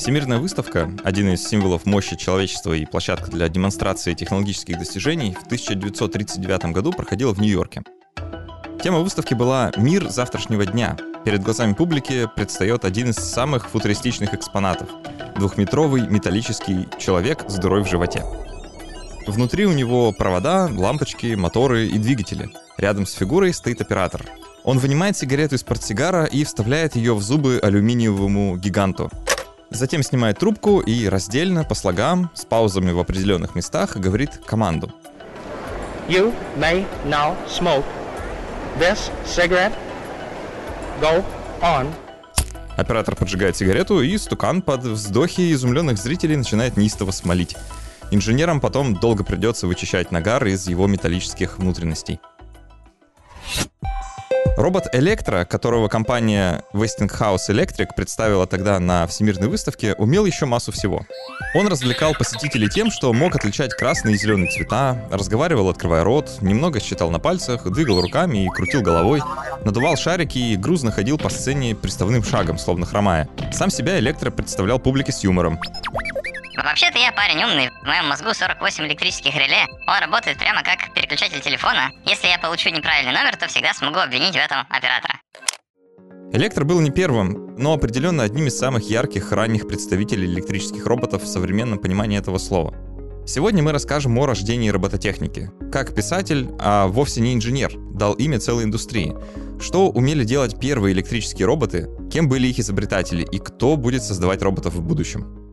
Всемирная выставка, один из символов мощи человечества и площадка для демонстрации технологических достижений, в 1939 году проходила в Нью-Йорке. Тема выставки была «Мир завтрашнего дня». Перед глазами публики предстает один из самых футуристичных экспонатов — двухметровый металлический человек с дырой в животе. Внутри у него провода, лампочки, моторы и двигатели. Рядом с фигурой стоит оператор. Он вынимает сигарету из портсигара и вставляет ее в зубы алюминиевому гиганту. Затем снимает трубку и раздельно, по слогам, с паузами в определенных местах, говорит команду. You may now smoke this cigarette. Go on. Оператор поджигает сигарету, и стукан под вздохи изумленных зрителей начинает неистово смолить. Инженерам потом долго придется вычищать нагар из его металлических внутренностей. Робот Электро, которого компания Westinghouse Electric представила тогда на всемирной выставке, умел еще массу всего. Он развлекал посетителей тем, что мог отличать красные и зеленые цвета, разговаривал, открывая рот, немного считал на пальцах, двигал руками и крутил головой, надувал шарики и грузно ходил по сцене приставным шагом, словно хромая. Сам себя Электро представлял публике с юмором. Вообще-то я парень умный, в моем мозгу 48 электрических реле. Он работает прямо как переключатель телефона. Если я получу неправильный номер, то всегда смогу обвинить в этом оператора. Электро был не первым, но определенно одним из самых ярких ранних представителей электрических роботов в современном понимании этого слова. Сегодня мы расскажем о рождении робототехники. Как писатель, а вовсе не инженер, дал имя целой индустрии. Что умели делать первые электрические роботы, кем были их изобретатели и кто будет создавать роботов в будущем.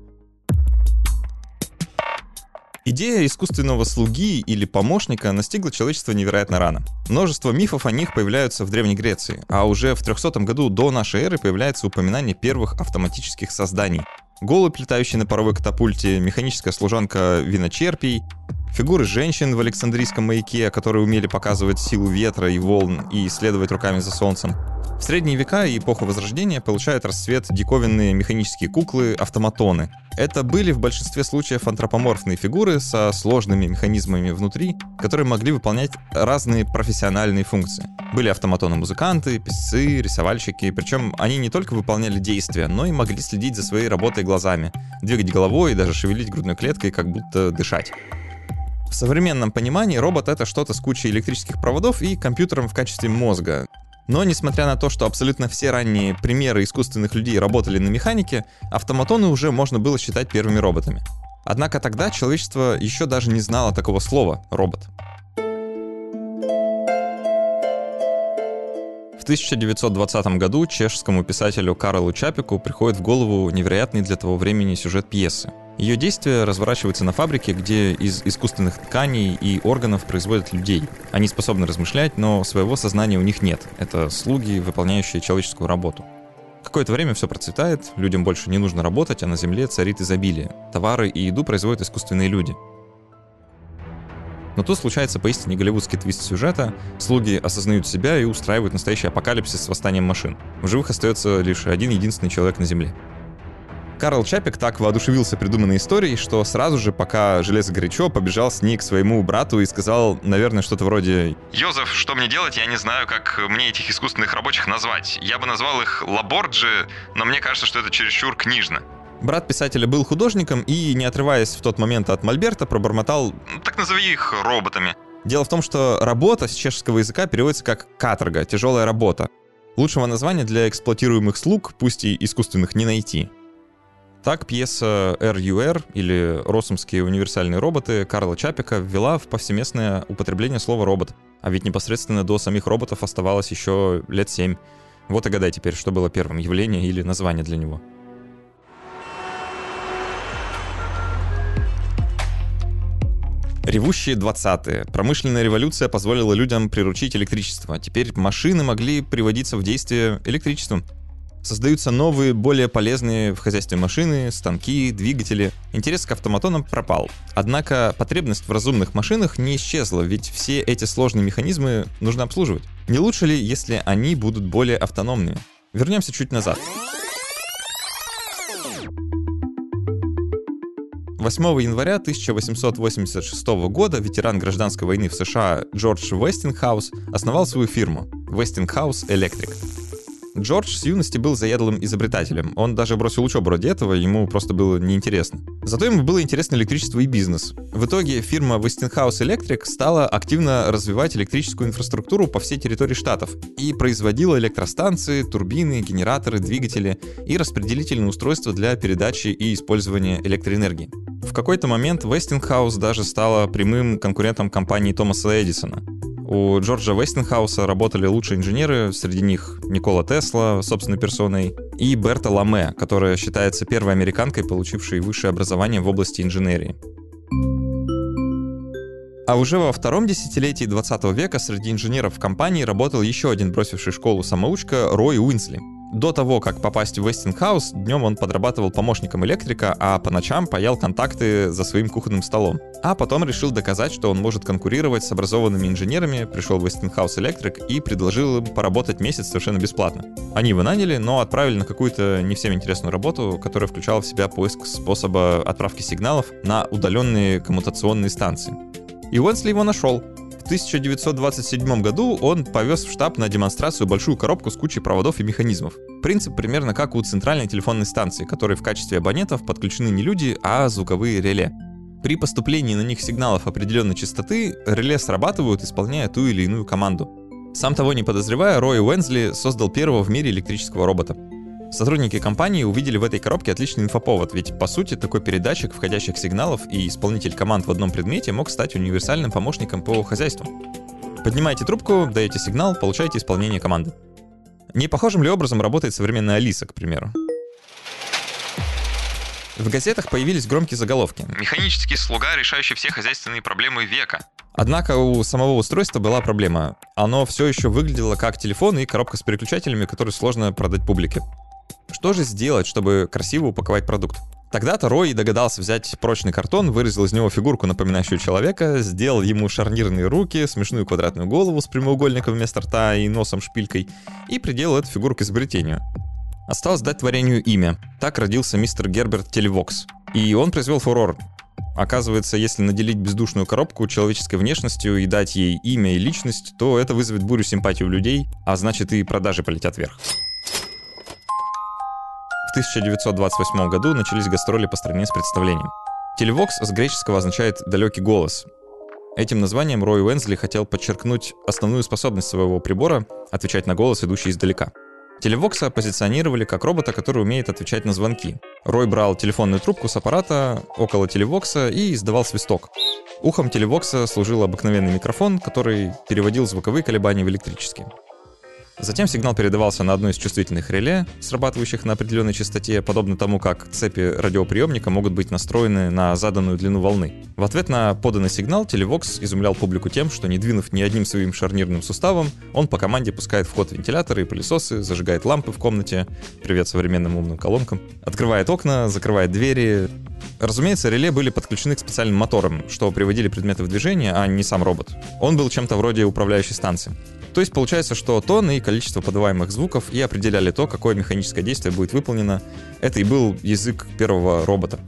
Идея искусственного слуги или помощника настигла человечество невероятно рано. Множество мифов о них появляются в Древней Греции, а уже в 300 году до нашей эры появляется упоминание первых автоматических созданий. Голубь, летающий на паровой катапульте, механическая служанка виночерпий, фигуры женщин в Александрийском маяке, которые умели показывать силу ветра и волн и исследовать руками за солнцем. В средние века и эпоху Возрождения получают расцвет диковинные механические куклы, автоматоны. Это были в большинстве случаев антропоморфные фигуры со сложными механизмами внутри, которые могли выполнять разные профессиональные функции. Были автоматоны-музыканты, писцы, рисовальщики, причем они не только выполняли действия, но и могли следить за своей работой глазами, двигать головой и даже шевелить грудной клеткой, как будто дышать. В современном понимании робот — это что-то с кучей электрических проводов и компьютером в качестве мозга. Но несмотря на то, что абсолютно все ранние примеры искусственных людей работали на механике, автоматоны уже можно было считать первыми роботами. Однако тогда человечество еще даже не знало такого слова «робот». 1920 году чешскому писателю Карлу Чапику приходит в голову невероятный для того времени сюжет пьесы — ее действие разворачивается на фабрике, где из искусственных тканей и органов производят людей. Они способны размышлять, но своего сознания у них нет. Это слуги, выполняющие человеческую работу. Какое-то время все процветает, людям больше не нужно работать, а на Земле царит изобилие. Товары и еду производят искусственные люди. Но тут случается поистине голливудский твист сюжета. Слуги осознают себя и устраивают настоящий апокалипсис с восстанием машин. В живых остается лишь один единственный человек на Земле. Карел Чапек так воодушевился придуманной историей, что сразу же, пока железо горячо, побежал с ней к своему брату и сказал, наверное, что-то вроде «Йозеф, что мне делать? Я не знаю, как мне этих искусственных рабочих назвать. Я бы назвал их лаборджи, но мне кажется, что это чересчур книжно». Брат писателя был художником и, не отрываясь в тот момент от Мольберта, пробормотал «Так назови их роботами». Дело в том, что работа с чешского языка переводится как «каторга», «тяжелая работа». Лучшего названия для эксплуатируемых слуг, пусть и искусственных, не найти. Так пьеса RUR или «Росомские универсальные роботы» Карла Чапика ввела в повсеместное употребление слова «робот». А ведь непосредственно до самих роботов оставалось еще лет семь. Вот и гадай теперь, что было первым, явление или название для него. Ревущие 20-е. Промышленная революция позволила людям приручить электричество. Теперь машины могли приводиться в действие электричеством. Создаются новые, более полезные в хозяйстве машины, станки, двигатели. Интерес к автоматонам пропал. Однако потребность в разумных машинах не исчезла, ведь все эти сложные механизмы нужно обслуживать. Не лучше ли, если они будут более автономными? Вернемся чуть назад. 8 января 1886 года ветеран гражданской войны в США Джордж Вестингхаус основал свою фирму Westinghouse Electric. Джордж с юности был заядлым изобретателем. Он даже бросил учебу ради этого, ему просто было неинтересно. Зато ему было интересно электричество и бизнес. В итоге фирма Westinghouse Electric стала активно развивать электрическую инфраструктуру по всей территории штатов и производила электростанции, турбины, генераторы, двигатели и распределительные устройства для передачи и использования электроэнергии. В какой-то момент Westinghouse даже стала прямым конкурентом компании Томаса Эдисона. У Джорджа Вестинхауса работали лучшие инженеры, среди них Никола Тесла собственной персоной и Берта Ламе, которая считается первой американкой, получившей высшее образование в области инженерии. А уже во втором десятилетии 20 века среди инженеров в компании работал еще один бросивший школу самоучка Рой Уинсли — до того, как попасть в Westinghouse, днем он подрабатывал помощником электрика, а по ночам паял контакты за своим кухонным столом. А потом решил доказать, что он может конкурировать с образованными инженерами, пришел в Westinghouse Electric и предложил им поработать месяц совершенно бесплатно. Они его наняли, но отправили на какую-то не всем интересную работу, которая включала в себя поиск способа отправки сигналов на удаленные коммутационные станции. И Уэнсли его нашел. 1927 году он повез в штаб на демонстрацию большую коробку с кучей проводов и механизмов. Принцип примерно как у центральной телефонной станции, которой в качестве абонентов подключены не люди, а звуковые реле. При поступлении на них сигналов определенной частоты реле срабатывают, исполняя ту или иную команду. Сам того не подозревая, Рой Уэнсли создал первого в мире электрического робота. Сотрудники компании увидели в этой коробке отличный инфоповод, ведь по сути такой передатчик входящих сигналов и исполнитель команд в одном предмете мог стать универсальным помощником по хозяйству. Поднимаете трубку, даете сигнал, получаете исполнение команды. Не похожим ли образом работает современная Алиса, к примеру? В газетах появились громкие заголовки. Механический слуга, решающий все хозяйственные проблемы века. Однако у самого устройства была проблема. Оно все еще выглядело как телефон и коробка с переключателями, которые сложно продать публике. Что же сделать, чтобы красиво упаковать продукт? Тогда-то Рой догадался взять прочный картон, вырезал из него фигурку, напоминающую человека, сделал ему шарнирные руки, смешную квадратную голову с прямоугольником вместо рта и носом шпилькой, и приделал эту фигурку к изобретению. Осталось дать творению имя. Так родился мистер Герберт Телевокс. И он произвел фурор. Оказывается, если наделить бездушную коробку человеческой внешностью и дать ей имя и личность, то это вызовет бурю симпатии у людей, а значит и продажи полетят вверх. В 1928 году начались гастроли по стране с представлением. Телевокс с греческого означает «далекий голос». Этим названием Рой Уэнсли хотел подчеркнуть основную способность своего прибора отвечать на голос, идущий издалека. Телевокса позиционировали как робота, который умеет отвечать на звонки. Рой брал телефонную трубку с аппарата около телевокса и издавал свисток. Ухом телевокса служил обыкновенный микрофон, который переводил звуковые колебания в электрические. Затем сигнал передавался на одно из чувствительных реле, срабатывающих на определенной частоте, подобно тому, как цепи радиоприемника могут быть настроены на заданную длину волны. В ответ на поданный сигнал Телевокс изумлял публику тем, что не двинув ни одним своим шарнирным суставом, он по команде пускает в ход вентиляторы и пылесосы, зажигает лампы в комнате, привет современным умным колонкам, открывает окна, закрывает двери. Разумеется, реле были подключены к специальным моторам, что приводили предметы в движение, а не сам робот. Он был чем-то вроде управляющей станции. То есть получается, что тон и количество подаваемых звуков и определяли то, какое механическое действие будет выполнено. Это и был язык первого робота.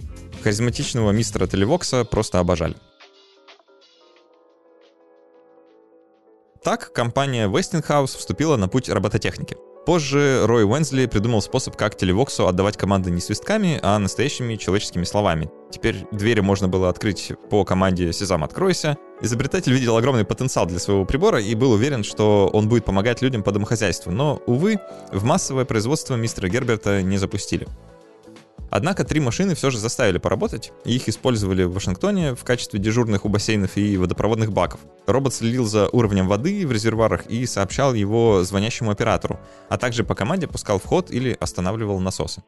Харизматичного мистера Телевокса просто обожали. Так компания Westinghouse вступила на путь робототехники. Позже Рой Уэнсли придумал способ, как телевоксу отдавать команды не свистками, а настоящими человеческими словами. Теперь двери можно было открыть по команде «Сезам, откройся». Изобретатель видел огромный потенциал для своего прибора и был уверен, что он будет помогать людям по домохозяйству. Но, увы, в массовое производство мистера Герберта не запустили. Однако три машины все же заставили поработать, их использовали в Вашингтоне в качестве дежурных у бассейнов и водопроводных баков. Робот следил за уровнем воды в резервуарах и сообщал его звонящему оператору, а также по команде пускал в ход или останавливал насосы.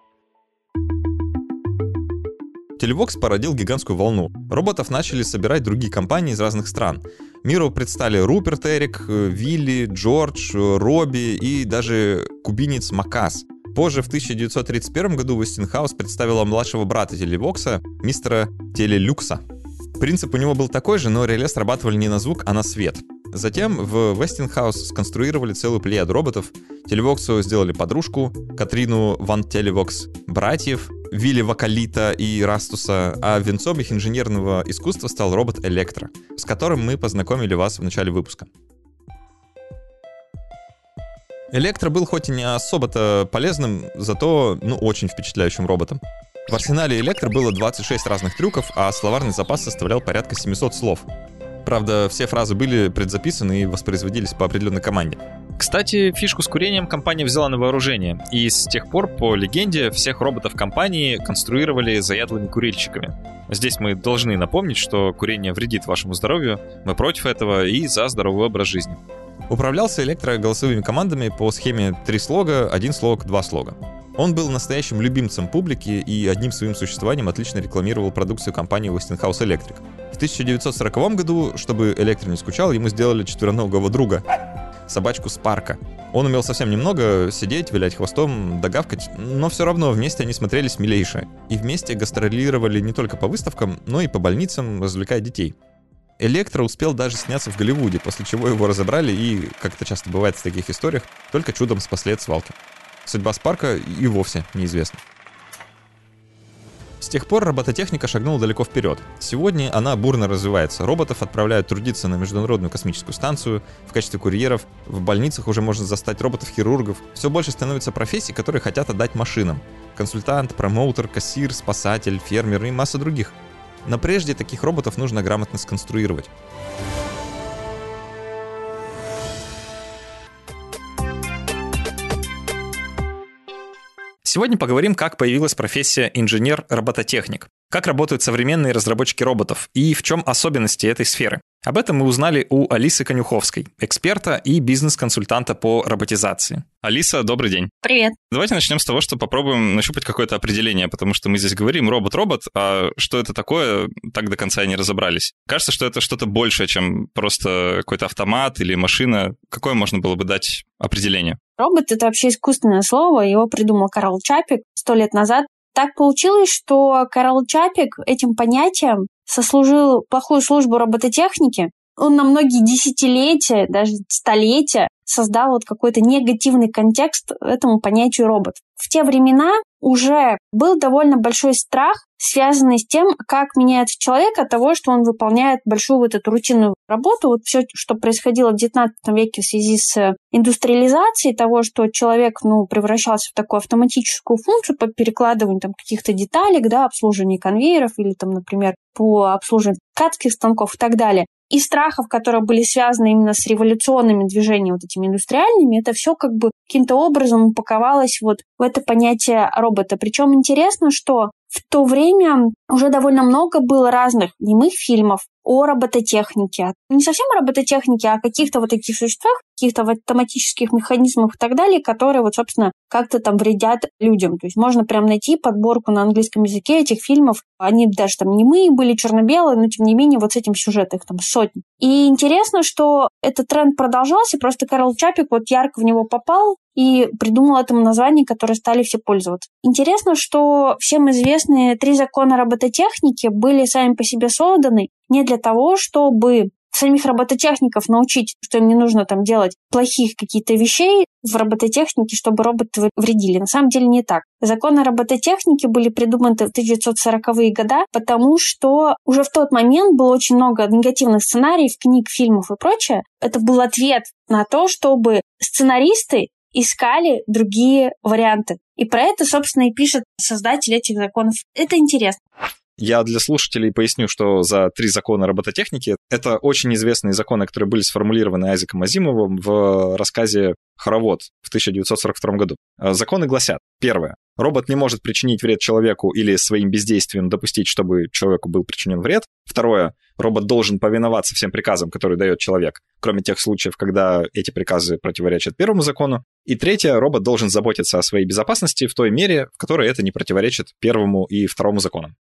Телевокс породил гигантскую волну. Роботов начали собирать другие компании из разных стран. Миру предстали Руперт Эрик, Вилли, Джордж, Робби и даже кубинец Макас. Позже, в 1931 году, Westinghouse представила младшего брата Телевокса, мистера Телелюкса. Принцип у него был такой же, но реле срабатывали не на звук, а на свет. Затем в Westinghouse сконструировали целую плеяду роботов. Телевоксу сделали подружку, Катрину Ван Телевокс, братьев, Вилли Вакалита и Растуса, а венцом их инженерного искусства стал робот Электро, с которым мы познакомили вас в начале выпуска. Электро был хоть и не особо-то полезным, зато, ну, очень впечатляющим роботом. В арсенале Электро было 26 разных трюков, а словарный запас составлял порядка 700 слов. Правда, все фразы были предзаписаны и воспроизводились по определенной команде. Кстати, фишку с курением компания взяла на вооружение, и с тех пор, по легенде, всех роботов компании конструировали заядлыми курильщиками. Здесь мы должны напомнить, что курение вредит вашему здоровью, мы против этого и за здоровый образ жизни. Управлялся электро голосовыми командами по схеме три слога, один слог, два слога. Он был настоящим любимцем публики и одним своим существованием отлично рекламировал продукцию компании Westinghouse Electric. В 1940 году, чтобы Электро не скучал, ему сделали четвероногого друга, собачку Спарка. Он умел совсем немного сидеть, вилять хвостом, догавкать, но все равно вместе они смотрелись милейше. И вместе гастролировали не только по выставкам, но и по больницам, развлекая детей. Электро успел даже сняться в Голливуде, после чего его разобрали и, как это часто бывает в таких историях, только чудом спасли от свалки. Судьба Спарка и вовсе неизвестна. С тех пор робототехника шагнула далеко вперед. Сегодня она бурно развивается. Роботов отправляют трудиться на Международную космическую станцию, в качестве курьеров, в больницах уже можно застать роботов-хирургов. Все больше становится профессий, которые хотят отдать машинам. Консультант, промоутер, кассир, спасатель, фермер и масса других. Но прежде таких роботов нужно грамотно сконструировать. Сегодня поговорим, как появилась профессия инженер-робототехник, как работают современные разработчики роботов и в чем особенности этой сферы. Об этом мы узнали у Алисы Конюховской, эксперта и бизнес-консультанта по роботизации. Алиса, добрый день. Привет. Давайте начнем с того, что попробуем нащупать какое-то определение, потому что мы здесь говорим робот-робот, а что это такое, так до конца и не разобрались. Кажется, что это что-то большее, чем просто какой-то автомат или машина. Какое можно было бы дать определение? Робот — это вообще искусственное слово, его придумал Карл Чапик сто лет назад. Так получилось, что Карл Чапик этим понятием сослужил плохую службу робототехники. Он на многие десятилетия, даже столетия создал вот какой-то негативный контекст этому понятию робот. В те времена уже был довольно большой страх, связанный с тем, как меняется человек от того, что он выполняет большую вот эту рутинную работу. Вот все, что происходило в XIX веке в связи с индустриализацией, того, что человек ну, превращался в такую автоматическую функцию по перекладыванию там, каких-то деталек, да, обслуживанию конвейеров или, там, например, по обслуживанию ткацких станков и так далее и страхов, которые были связаны именно с революционными движениями, вот этими индустриальными, это все как бы каким-то образом упаковалось вот в это понятие робота. Причем интересно, что в то время уже довольно много было разных немых фильмов о робототехнике. Не совсем о робототехнике, а о каких-то вот таких существах, каких-то автоматических механизмах и так далее, которые вот, собственно, как-то там вредят людям. То есть можно прям найти подборку на английском языке этих фильмов. Они даже там немые были, черно-белые, но тем не менее вот с этим сюжетом их там сотни. И интересно, что этот тренд продолжался, просто Карл Чапик вот ярко в него попал, и придумал этому название, которое стали все пользоваться. Интересно, что всем известные три закона робототехники были сами по себе созданы не для того, чтобы самих робототехников научить, что им не нужно там делать плохих каких-то вещей в робототехнике, чтобы роботы вредили. На самом деле не так. Законы робототехники были придуманы в 1940-е годы, потому что уже в тот момент было очень много негативных сценариев, книг, фильмов и прочее. Это был ответ на то, чтобы сценаристы искали другие варианты. И про это, собственно, и пишет создатель этих законов. Это интересно. Я для слушателей поясню, что за три закона робототехники это очень известные законы, которые были сформулированы Айзеком Азимовым в рассказе «Хоровод» в 1942 году. Э, законы гласят, первое, робот не может причинить вред человеку или своим бездействием допустить, чтобы человеку был причинен вред. Второе, робот должен повиноваться всем приказам, которые дает человек, кроме тех случаев, когда эти приказы противоречат первому закону. И третье, робот должен заботиться о своей безопасности в той мере, в которой это не противоречит первому и второму законам.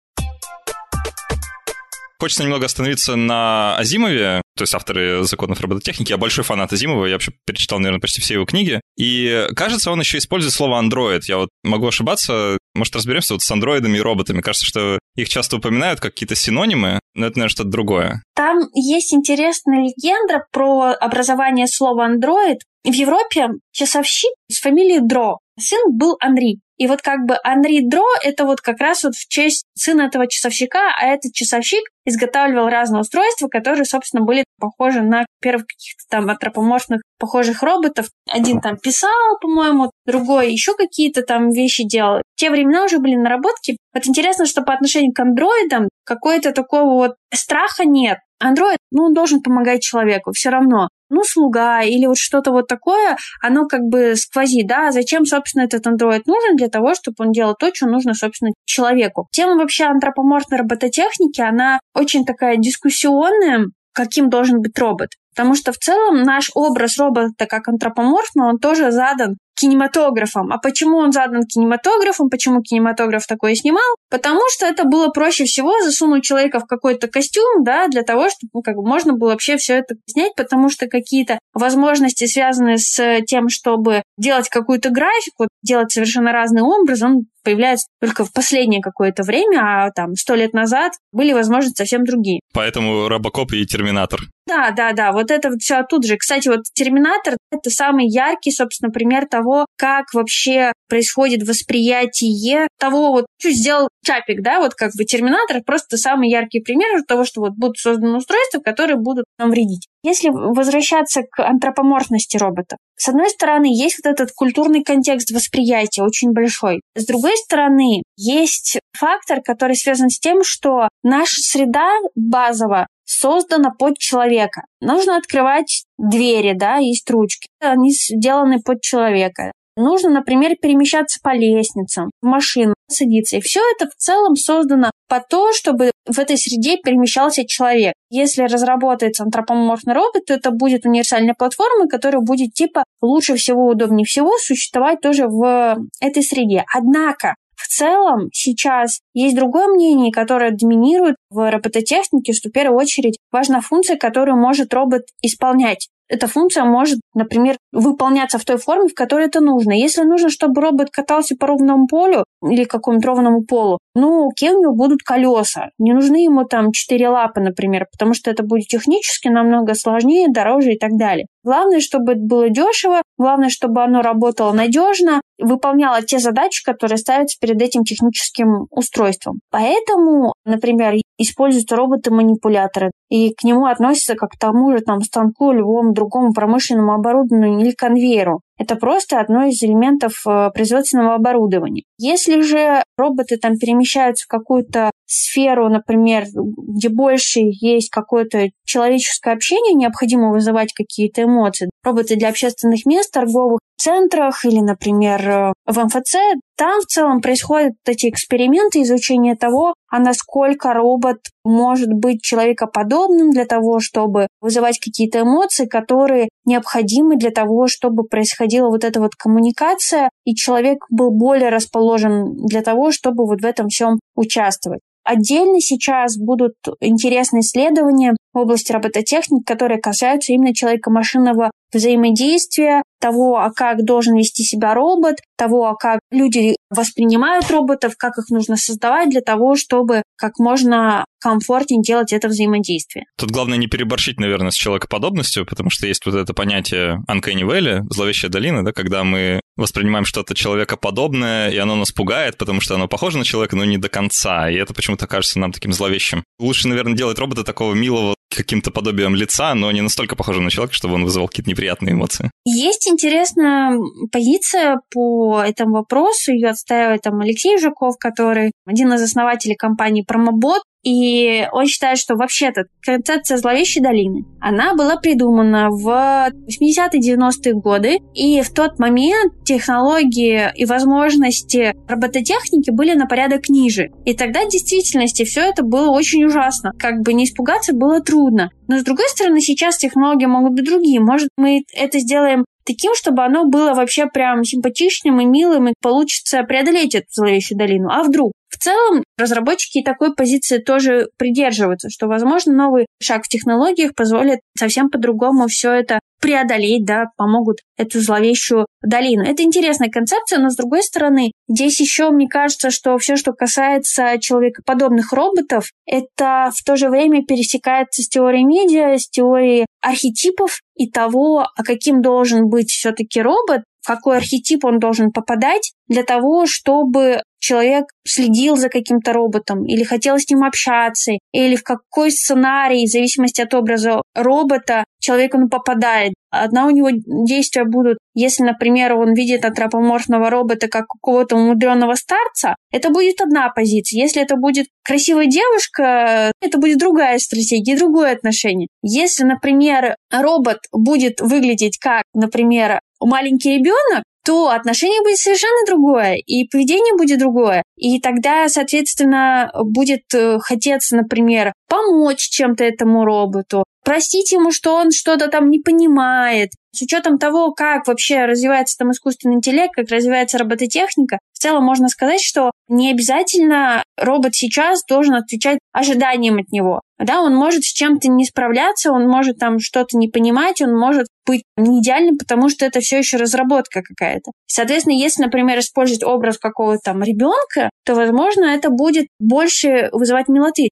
Хочется немного остановиться на Азимове, то есть авторы законов робототехники. Я большой фанат Азимова, я вообще перечитал, наверное, почти все его книги. И кажется, он еще использует слово андроид. Я вот могу ошибаться. Может, разберемся вот с андроидами и роботами. Кажется, что их часто упоминают как какие-то синонимы, но это, наверное, что-то другое. Там есть интересная легенда про образование слова андроид. В Европе часовщик с фамилией Дро. Сын был Анри. И вот как бы Анри Дро — это вот как раз вот в честь сына этого часовщика, а этот часовщик изготавливал разные устройства, которые, собственно, были похожи на первых каких-то там антропоморфных похожих роботов. Один там писал, по-моему, другой еще какие-то там вещи делал. В те времена уже были наработки. Вот интересно, что по отношению к андроидам какой-то такого вот страха нет. Андроид, ну, он должен помогать человеку все равно ну, слуга или вот что-то вот такое, оно как бы сквозит, да, зачем, собственно, этот андроид нужен? Для того, чтобы он делал то, что нужно, собственно, человеку. Тема вообще антропоморфной робототехники, она очень такая дискуссионная, каким должен быть робот. Потому что в целом наш образ робота как антропоморфного, он тоже задан кинематографом. А почему он задан кинематографом, почему кинематограф такое снимал? Потому что это было проще всего засунуть человека в какой-то костюм, да, для того, чтобы ну, как бы можно было вообще все это снять, потому что какие-то возможности, связанные с тем, чтобы делать какую-то графику, делать совершенно разный образ, он появляется только в последнее какое-то время, а там сто лет назад были возможности совсем другие. Поэтому Робокоп и Терминатор. Да, да, да, вот это вот все тут же. Кстати, вот Терминатор — это самый яркий, собственно, пример того, как вообще происходит восприятие того, вот что сделал Чапик, да, вот как бы Терминатор просто самый яркий пример того, что вот будут созданы устройства, которые будут нам вредить. Если возвращаться к антропоморфности робота, с одной стороны, есть вот этот культурный контекст восприятия очень большой. С другой стороны, есть фактор, который связан с тем, что наша среда базово создана под человека. Нужно открывать двери, да, есть ручки. Они сделаны под человека. Нужно, например, перемещаться по лестницам, в машину, садиться. И все это в целом создано по то, чтобы в этой среде перемещался человек. Если разработается антропоморфный робот, то это будет универсальная платформа, которая будет типа лучше всего, удобнее всего существовать тоже в этой среде. Однако в целом сейчас есть другое мнение, которое доминирует в робототехнике, что в первую очередь важна функция, которую может робот исполнять эта функция может, например, выполняться в той форме, в которой это нужно. Если нужно, чтобы робот катался по ровному полю или какому-то ровному полу, ну, окей, у него будут колеса. Не нужны ему там четыре лапы, например, потому что это будет технически намного сложнее, дороже и так далее. Главное, чтобы это было дешево, главное, чтобы оно работало надежно, выполняло те задачи, которые ставятся перед этим техническим устройством. Поэтому, например, используются роботы-манипуляторы, и к нему относятся как к тому же там, станку, любому другому промышленному оборудованию или конвейеру. Это просто одно из элементов э, производственного оборудования. Если же роботы там перемещаются в какую-то сферу, например, где больше есть какое-то человеческое общение, необходимо вызывать какие-то эмоции. Роботы для общественных мест, торговых центрах или, например, э, в МФЦ, там в целом происходят эти эксперименты изучения того, а насколько робот может быть человекоподобным для того, чтобы вызывать какие-то эмоции, которые необходимы для того, чтобы происходила вот эта вот коммуникация, и человек был более расположен для того, чтобы вот в этом всем участвовать. Отдельно сейчас будут интересные исследования в области робототехники, которые касаются именно человека-машинного взаимодействия, того, а как должен вести себя робот, того, а как люди воспринимают роботов, как их нужно создавать для того, чтобы как можно комфортнее делать это взаимодействие. Тут главное не переборщить, наверное, с человекоподобностью, потому что есть вот это понятие uncanny valley, зловещая долина, да, когда мы воспринимаем что-то человекоподобное, и оно нас пугает, потому что оно похоже на человека, но не до конца, и это почему-то кажется нам таким зловещим. Лучше, наверное, делать робота такого милого, каким-то подобием лица, но не настолько похожего на человека, чтобы он вызывал какие-то неприятные эмоции. Есть интересная позиция по этому вопросу. Ее отстаивает там Алексей Жуков, который один из основателей компании Промобот. И он считает, что вообще-то концепция зловещей долины, она была придумана в 80-90-е годы, и в тот момент технологии и возможности робототехники были на порядок ниже. И тогда в действительности все это было очень ужасно. Как бы не испугаться было трудно. Но с другой стороны, сейчас технологии могут быть другие. Может, мы это сделаем таким, чтобы оно было вообще прям симпатичным и милым, и получится преодолеть эту зловещую долину. А вдруг? В целом, разработчики такой позиции тоже придерживаются, что, возможно, новый шаг в технологиях позволит совсем по-другому все это преодолеть, да, помогут эту зловещую долину. Это интересная концепция, но с другой стороны, здесь еще мне кажется, что все, что касается человекоподобных роботов, это в то же время пересекается с теорией медиа, с теорией архетипов и того, а каким должен быть все-таки робот, в какой архетип он должен попадать для того, чтобы человек следил за каким-то роботом или хотел с ним общаться, или в какой сценарий, в зависимости от образа робота, человек он попадает. Одна у него действия будут, если, например, он видит антропоморфного робота как какого-то умудренного старца, это будет одна позиция. Если это будет красивая девушка, это будет другая стратегия, другое отношение. Если, например, робот будет выглядеть как, например, маленький ребенок, то отношение будет совершенно другое, и поведение будет другое. И тогда, соответственно, будет э, хотеться, например, помочь чем-то этому роботу, простить ему, что он что-то там не понимает. С учетом того, как вообще развивается там искусственный интеллект, как развивается робототехника, в целом можно сказать, что не обязательно робот сейчас должен отвечать ожиданиям от него. Да, он может с чем-то не справляться, он может там что-то не понимать, он может быть не идеальным, потому что это все еще разработка какая-то. Соответственно, если, например, использовать образ какого-то там ребенка, то, возможно, это будет больше вызывать милоты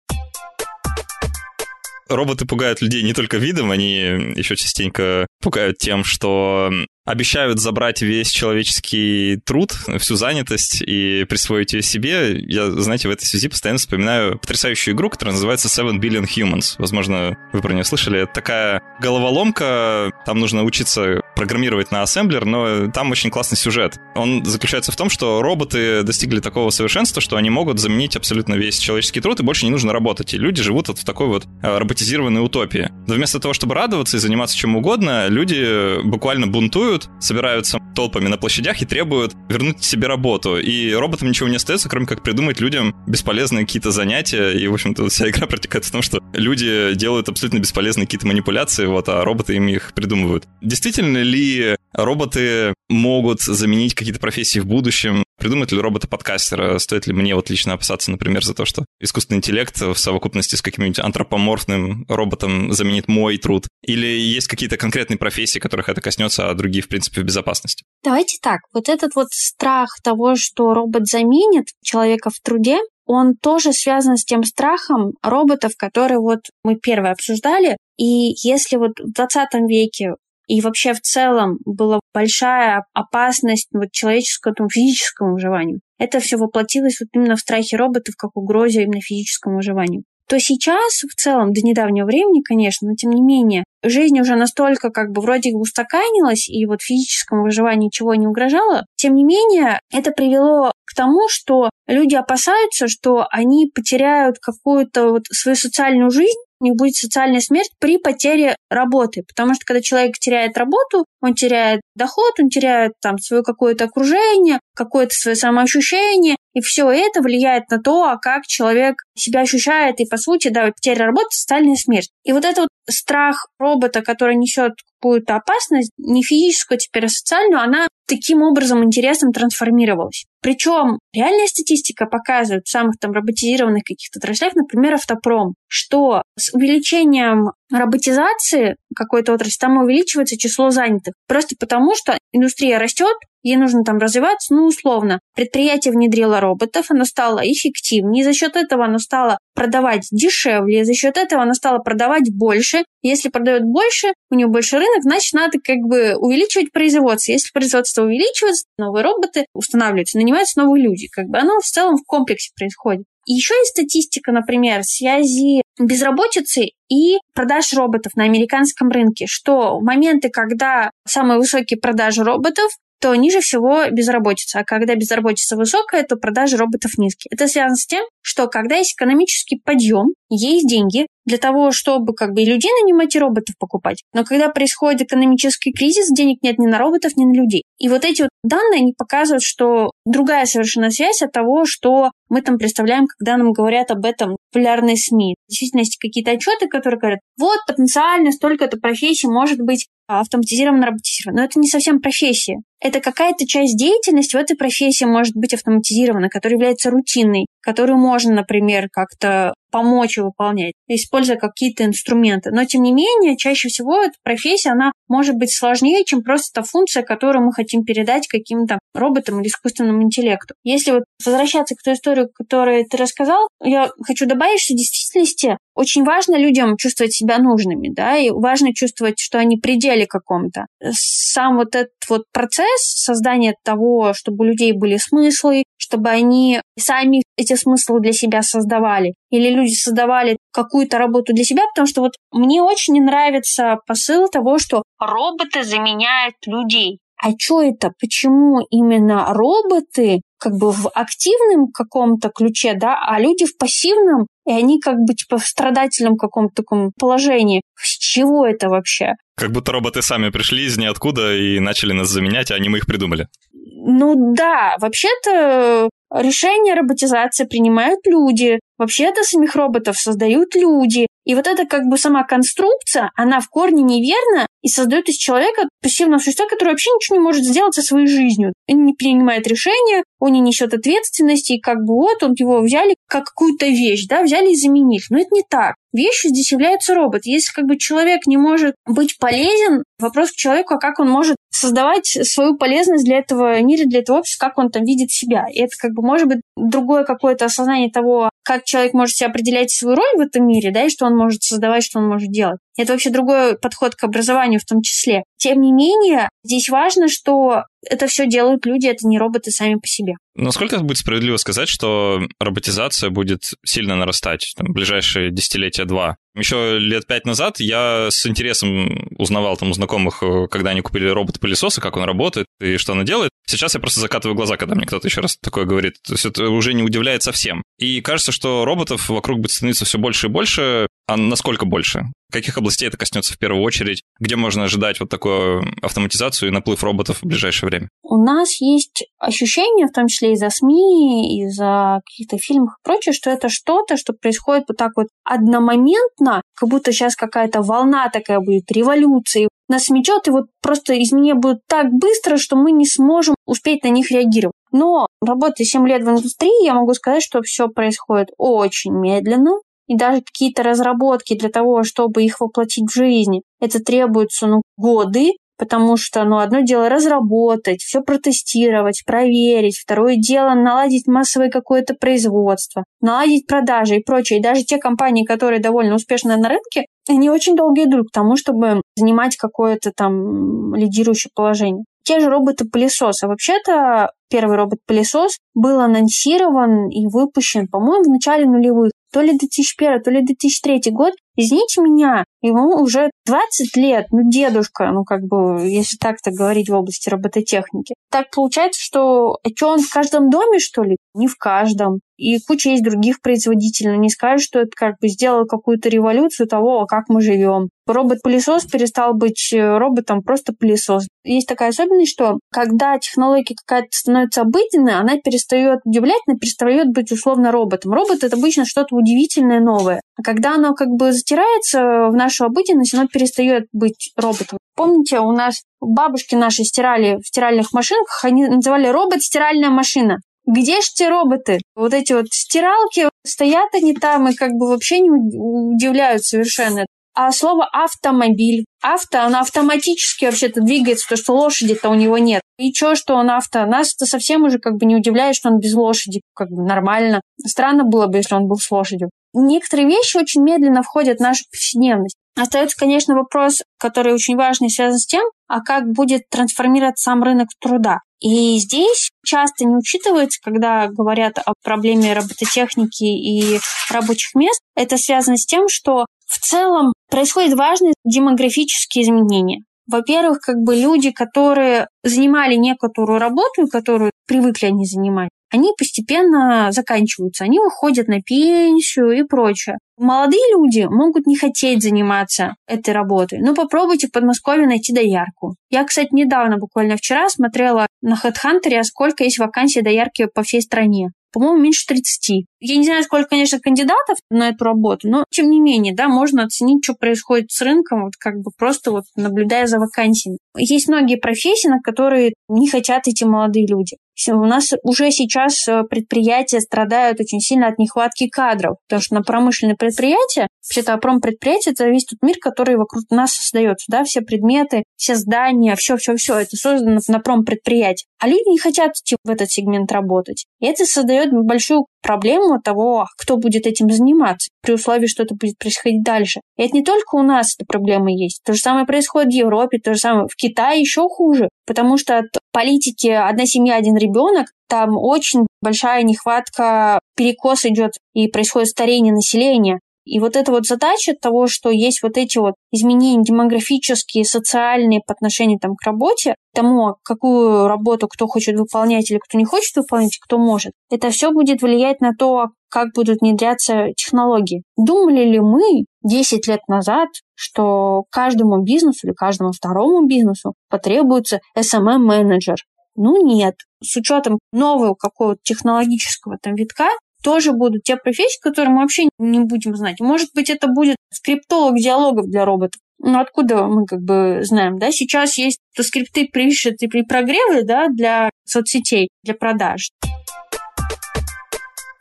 роботы пугают людей не только видом, они еще частенько пугают тем, что обещают забрать весь человеческий труд, всю занятость и присвоить ее себе. Я, знаете, в этой связи постоянно вспоминаю потрясающую игру, которая называется Seven Billion Humans. Возможно, вы про нее слышали. Это такая головоломка, там нужно учиться программировать на ассемблер, но там очень классный сюжет. Он заключается в том, что роботы достигли такого совершенства, что они могут заменить абсолютно весь человеческий труд, и больше не нужно работать. И люди живут вот в такой вот э, роботизированной утопии. Но вместо того, чтобы радоваться и заниматься чем угодно, люди буквально бунтуют, бунтуют, собираются толпами на площадях и требуют вернуть себе работу. И роботам ничего не остается, кроме как придумать людям бесполезные какие-то занятия. И, в общем-то, вся игра протекает в том, что люди делают абсолютно бесполезные какие-то манипуляции, вот, а роботы им их придумывают. Действительно ли роботы могут заменить какие-то профессии в будущем? Придумают ли робота-подкастера? Стоит ли мне вот лично опасаться, например, за то, что искусственный интеллект в совокупности с каким-нибудь антропоморфным роботом заменит мой труд? Или есть какие-то конкретные профессии, которых это коснется, а другие, в принципе, в безопасности? Давайте так. Вот этот вот страх того, что робот заменит человека в труде, он тоже связан с тем страхом роботов, которые вот мы первые обсуждали. И если вот в 20 веке и вообще в целом была большая опасность вот, человеческому, физическому выживанию. Это все воплотилось вот именно в страхе роботов, как угрозе именно физическому выживанию то сейчас в целом, до недавнего времени, конечно, но тем не менее, жизнь уже настолько как бы вроде устаканилась, и вот физическому выживанию ничего не угрожало, тем не менее, это привело к тому, что люди опасаются, что они потеряют какую-то вот свою социальную жизнь, у них будет социальная смерть при потере работы. Потому что когда человек теряет работу, он теряет доход, он теряет там свое какое-то окружение, какое-то свое самоощущение, и все это влияет на то, а как человек себя ощущает, и по сути, да, потеря работы, социальная смерть. И вот этот вот страх робота, который несет какую-то опасность, не физическую, а теперь а социальную, она таким образом интересом трансформировалась. Причем реальная статистика показывает в самых там роботизированных каких-то отраслях, например, автопром, что с увеличением роботизации какой-то отрасли там увеличивается число занятых. Просто потому, что индустрия растет, ей нужно там развиваться, ну, условно. Предприятие внедрило роботов, оно стало эффективнее, за счет этого оно стало продавать дешевле, за счет этого оно стало продавать больше. Если продает больше, у него больше рынок, значит, надо как бы увеличивать производство. Если производство увеличивается, новые роботы устанавливаются, нанимаются новые люди. Как бы оно в целом в комплексе происходит. Еще есть статистика, например, связи безработицы и продаж роботов на американском рынке, что моменты, когда самые высокие продажи роботов, то ниже всего безработица. А когда безработица высокая, то продажи роботов низкие. Это связано с тем, что когда есть экономический подъем, есть деньги для того, чтобы как бы и людей нанимать, и роботов покупать. Но когда происходит экономический кризис, денег нет ни на роботов, ни на людей. И вот эти вот данные, они показывают, что другая совершенно связь от того, что мы там представляем, когда нам говорят об этом популярные СМИ. В действительности какие-то отчеты, которые говорят, вот потенциально столько-то профессий может быть автоматизировано, роботизировано. Но это не совсем профессия. Это какая-то часть деятельности в этой профессии может быть автоматизирована, которая является рутинной, которую можно, например, как-то помочь выполнять, используя какие-то инструменты. Но, тем не менее, чаще всего эта профессия, она может быть сложнее, чем просто та функция, которую мы хотим передать каким-то роботам или искусственному интеллекту. Если вот возвращаться к той истории, которую ты рассказал, я хочу добавить, что в действительности очень важно людям чувствовать себя нужными, да, и важно чувствовать, что они при деле каком-то. Сам вот этот вот процесс создания того, чтобы у людей были смыслы, чтобы они сами эти смыслы для себя создавали, или люди создавали какую-то работу для себя, потому что вот мне очень не нравится посыл того, что роботы заменяют людей. А что это? Почему именно роботы как бы в активном каком-то ключе, да, а люди в пассивном, и они как бы типа в страдательном каком-то таком положении. С чего это вообще? Как будто роботы сами пришли из ниоткуда и начали нас заменять, а не мы их придумали. Ну да, вообще-то решения роботизации принимают люди, вообще-то самих роботов создают люди. И вот эта как бы сама конструкция, она в корне неверна и создает из человека пассивного существа, которое вообще ничего не может сделать со своей жизнью. Он не принимает решения, он не несет ответственности, и как бы вот он его взяли как какую-то вещь, да, взяли и заменили. Но это не так. Вещью здесь является робот. Если как бы человек не может быть полезен, вопрос к человеку, а как он может создавать свою полезность для этого мира, для этого общества, как он там видит себя. И это как бы может быть другое какое-то осознание того, как человек может себе определять свою роль в этом мире, да, и что он может создавать, что он может делать. Это вообще другой подход к образованию в том числе. Тем не менее, здесь важно, что это все делают люди, это не роботы сами по себе. Насколько будет справедливо сказать, что роботизация будет сильно нарастать там, в ближайшие десятилетия два? Еще лет пять назад я с интересом узнавал там у знакомых, э, когда они купили робот-пылесоса, как он работает и что он делает. Сейчас я просто закатываю глаза, когда мне кто-то еще раз такое говорит. То есть это уже не удивляет совсем. И кажется, что роботов вокруг будет становиться все больше и больше. А насколько больше? Каких областей это коснется в первую очередь? Где можно ожидать вот такую автоматизацию и наплыв роботов в ближайшее время? У нас есть ощущение, в том числе из-за СМИ, из-за каких-то фильмов и прочее, что это что-то, что происходит вот так вот одномоментно, как будто сейчас какая-то волна такая будет, революция, нас сметет, и вот просто изменения будут так быстро, что мы не сможем успеть на них реагировать. Но работая 7 лет в индустрии, я могу сказать, что все происходит очень медленно, и даже какие-то разработки для того, чтобы их воплотить в жизнь, это требуется ну, годы, потому что, ну, одно дело разработать, все протестировать, проверить, второе дело наладить массовое какое-то производство, наладить продажи и прочее. И даже те компании, которые довольно успешны на рынке, они очень долго идут к тому, чтобы занимать какое-то там лидирующее положение. Те же роботы-пылесосы. Вообще-то первый робот-пылесос был анонсирован и выпущен, по-моему, в начале нулевых то ли 2001, то ли 2003 год, извините меня, ему уже 20 лет, ну, дедушка, ну, как бы, если так-то говорить в области робототехники. Так получается, что, а что, он в каждом доме, что ли? Не в каждом. И куча есть других производителей, но не скажешь, что это как бы сделало какую-то революцию того, как мы живем. Робот-пылесос перестал быть э, роботом, просто пылесос. Есть такая особенность, что когда технология какая-то становится обыденной, она перестает удивлять, она перестает быть условно роботом. Робот — это обычно что-то удивительное, новое. А когда оно как бы затирается в нашу обыденность, оно перестает быть роботом. Помните, у нас бабушки наши стирали в стиральных машинках, они называли робот стиральная машина. Где ж те роботы? Вот эти вот стиралки, стоят они там и как бы вообще не удивляют совершенно. А слово автомобиль. Авто, оно автоматически вообще-то двигается, то что лошади-то у него нет. И чё, что он авто? Нас это совсем уже как бы не удивляет, что он без лошади. Как бы нормально. Странно было бы, если он был с лошадью. Некоторые вещи очень медленно входят в нашу повседневность. Остается, конечно, вопрос, который очень важный, связан с тем, а как будет трансформироваться сам рынок труда. И здесь часто не учитывается, когда говорят о проблеме робототехники и рабочих мест, это связано с тем, что в целом происходят важные демографические изменения. Во-первых, как бы люди, которые занимали некоторую работу, которую привыкли они занимать, они постепенно заканчиваются, они выходят на пенсию и прочее. Молодые люди могут не хотеть заниматься этой работой, но попробуйте в Подмосковье найти доярку. Я, кстати, недавно, буквально вчера, смотрела на HeadHunter, сколько есть вакансий доярки по всей стране по-моему, меньше 30. Я не знаю, сколько, конечно, кандидатов на эту работу, но тем не менее, да, можно оценить, что происходит с рынком, вот как бы просто вот наблюдая за вакансиями. Есть многие профессии, на которые не хотят идти молодые люди. У нас уже сейчас э, предприятия страдают очень сильно от нехватки кадров, потому что на промышленные предприятия, вообще-то промпредприятие, это весь тот мир, который вокруг нас создается, да, все предметы, все здания, все-все-все, это создано на промпредприятии. А люди не хотят идти в этот сегмент работать. И это создает большую проблему того, кто будет этим заниматься, при условии, что это будет происходить дальше. И это не только у нас эта проблема есть. То же самое происходит в Европе, то же самое в Китае еще хуже, потому что от политики «одна семья, один ребенок» там очень большая нехватка, перекос идет и происходит старение населения. И вот эта вот задача того, что есть вот эти вот изменения демографические, социальные по отношению там, к работе, тому, какую работу кто хочет выполнять или кто не хочет выполнять, кто может, это все будет влиять на то, как будут внедряться технологии. Думали ли мы 10 лет назад, что каждому бизнесу или каждому второму бизнесу потребуется SMM-менеджер? Ну нет. С учетом нового какого-то технологического там витка, тоже будут те профессии, которые мы вообще не будем знать. Может быть, это будет скриптолог диалогов для роботов. Ну, откуда мы как бы знаем, да? Сейчас есть то скрипты пишет и при прогревы, да, для соцсетей, для продаж.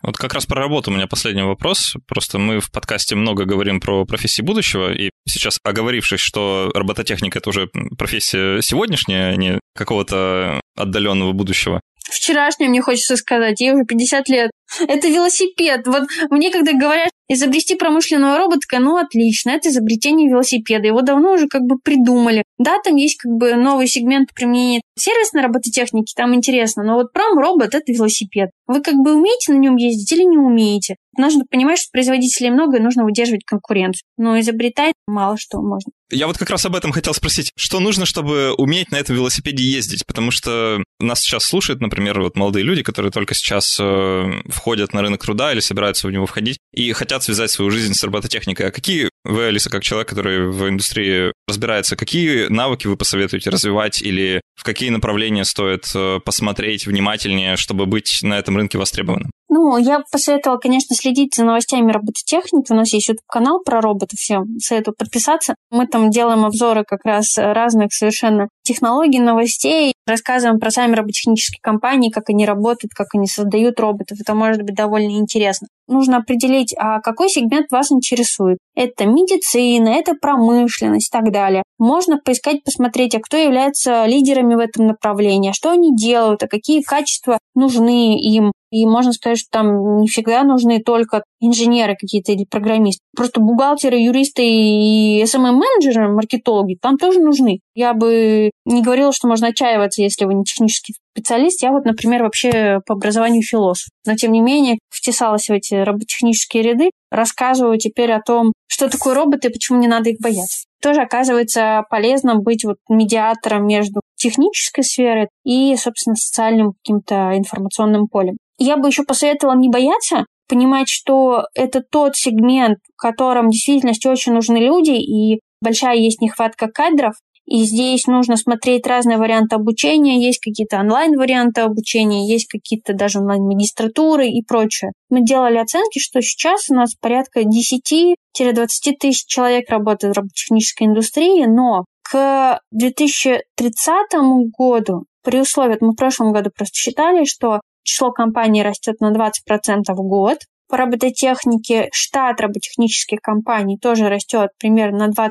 Вот как раз про работу у меня последний вопрос. Просто мы в подкасте много говорим про профессии будущего, и сейчас оговорившись, что робототехника — это уже профессия сегодняшняя, а не какого-то отдаленного будущего. Вчерашнее мне хочется сказать, ей уже 50 лет. Это велосипед. Вот мне когда говорят, изобрести промышленного робота, ну отлично, это изобретение велосипеда. Его давно уже как бы придумали. Да, там есть как бы новый сегмент применения сервисной робототехники, там интересно, но вот пром-робот — это велосипед. Вы как бы умеете на нем ездить или не умеете? Нужно понимать, что производителей много, и нужно выдерживать конкуренцию. Но изобретать мало что можно. Я вот как раз об этом хотел спросить. Что нужно, чтобы уметь на этом велосипеде ездить? Потому что нас сейчас слушают, например, вот молодые люди, которые только сейчас э, входят на рынок труда или собираются в него входить и хотят связать свою жизнь с робототехникой. А какие вы, Алиса, как человек, который в индустрии разбирается, какие навыки вы посоветуете развивать или в какие направления стоит э, посмотреть внимательнее, чтобы быть на этом рынке востребованным? Ну, я посоветовала, конечно, следить за новостями робототехники. У нас есть YouTube-канал про роботов, всем советую подписаться. Мы там делаем обзоры как раз разных совершенно технологий, новостей, рассказываем про сами роботехнические компании, как они работают, как они создают роботов. Это может быть довольно интересно. Нужно определить, а какой сегмент вас интересует. Это медицина, это промышленность и так далее. Можно поискать, посмотреть, а кто является лидерами в этом направлении, что они делают, а какие качества нужны им. И можно сказать, что там не всегда нужны только инженеры какие-то или программисты. Просто бухгалтеры, юристы и SMM-менеджеры, маркетологи там тоже нужны. Я бы не говорила, что можно отчаиваться, если вы не технический специалист. Я вот, например, вообще по образованию философ. Но, тем не менее, втесалась в эти роботехнические ряды, рассказываю теперь о том, что такое роботы и почему не надо их бояться. Тоже оказывается полезно быть вот медиатором между технической сферой и, собственно, социальным каким-то информационным полем. Я бы еще посоветовала не бояться, понимать, что это тот сегмент, в котором в действительности очень нужны люди, и большая есть нехватка кадров, и здесь нужно смотреть разные варианты обучения. Есть какие-то онлайн-варианты обучения, есть какие-то даже онлайн-магистратуры и прочее. Мы делали оценки, что сейчас у нас порядка 10-20 тысяч человек работает в роботехнической индустрии, но к 2030 году, при условии, мы в прошлом году просто считали, что число компаний растет на 20% в год, по робототехнике штат роботехнических компаний тоже растет примерно на 20%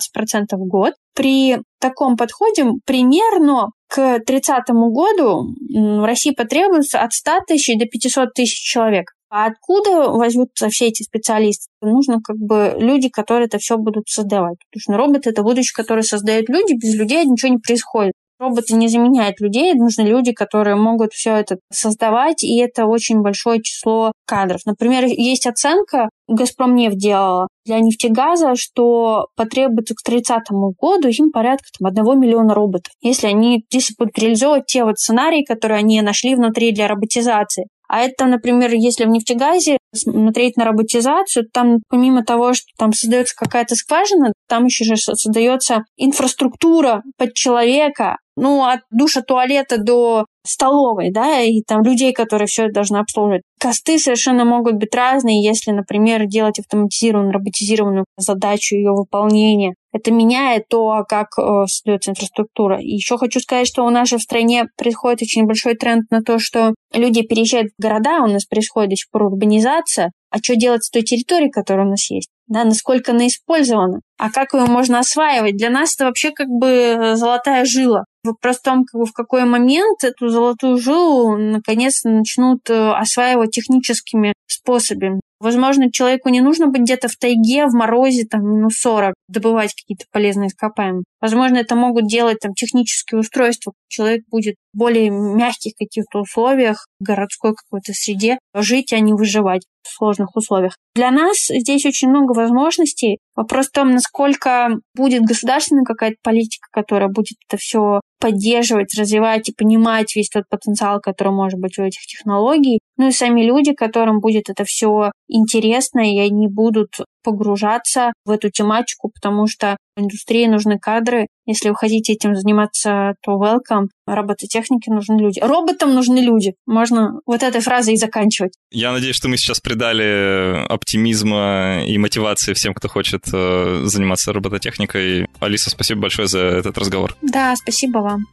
в год. При таком подходе примерно к 30 году в России потребуется от 100 тысяч до 500 тысяч человек. А откуда возьмутся все эти специалисты? Нужно как бы люди, которые это все будут создавать. Потому что робот — это будущее, которое создают люди, без людей ничего не происходит. Роботы не заменяют людей, нужны люди, которые могут все это создавать, и это очень большое число кадров. Например, есть оценка, Газпром нефть делала для нефтегаза, что потребуется к 30 году им порядка там, 1 миллиона роботов. Если они если будут реализовывать те вот сценарии, которые они нашли внутри для роботизации. А это, например, если в нефтегазе смотреть на роботизацию, там помимо того, что там создается какая-то скважина, там еще же создается инфраструктура под человека, ну, от душа туалета до столовой, да, и там людей, которые все это должны обслуживать. Косты совершенно могут быть разные, если, например, делать автоматизированную, роботизированную задачу ее выполнения. Это меняет то, как э, создается инфраструктура. И еще хочу сказать, что у нас же в стране происходит очень большой тренд на то, что люди переезжают в города, у нас происходит до сих пор урбанизация, а что делать с той территорией, которая у нас есть? Да, насколько она использована? А как ее можно осваивать? Для нас это вообще как бы э, золотая жила. Вопрос в том, как бы в какой момент эту золотую жилу наконец начнут э, осваивать техническими способами. Возможно, человеку не нужно быть где-то в тайге, в морозе, там, минус 40, добывать какие-то полезные ископаемые. Возможно, это могут делать там технические устройства. Человек будет в более мягких каких-то условиях, в городской какой-то среде жить, а не выживать в сложных условиях. Для нас здесь очень много возможностей. Вопрос в том, насколько будет государственная какая-то политика, которая будет это все поддерживать, развивать и понимать весь тот потенциал, который может быть у этих технологий. Ну и сами люди, которым будет это все интересно, и они будут погружаться в эту тематику, потому что индустрии нужны кадры. Если вы хотите этим заниматься, то welcome. Робототехнике нужны люди. Роботам нужны люди. Можно вот этой фразой и заканчивать. Я надеюсь, что мы сейчас придали оптимизма и мотивации всем, кто хочет э, заниматься робототехникой. Алиса, спасибо большое за этот разговор. Да, спасибо вам.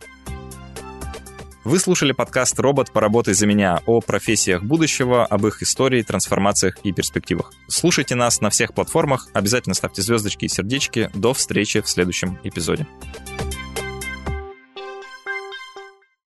Вы слушали подкаст «Робот, поработай за меня» о профессиях будущего, об их истории, трансформациях и перспективах. Слушайте нас на всех платформах, обязательно ставьте звездочки и сердечки. До встречи в следующем эпизоде.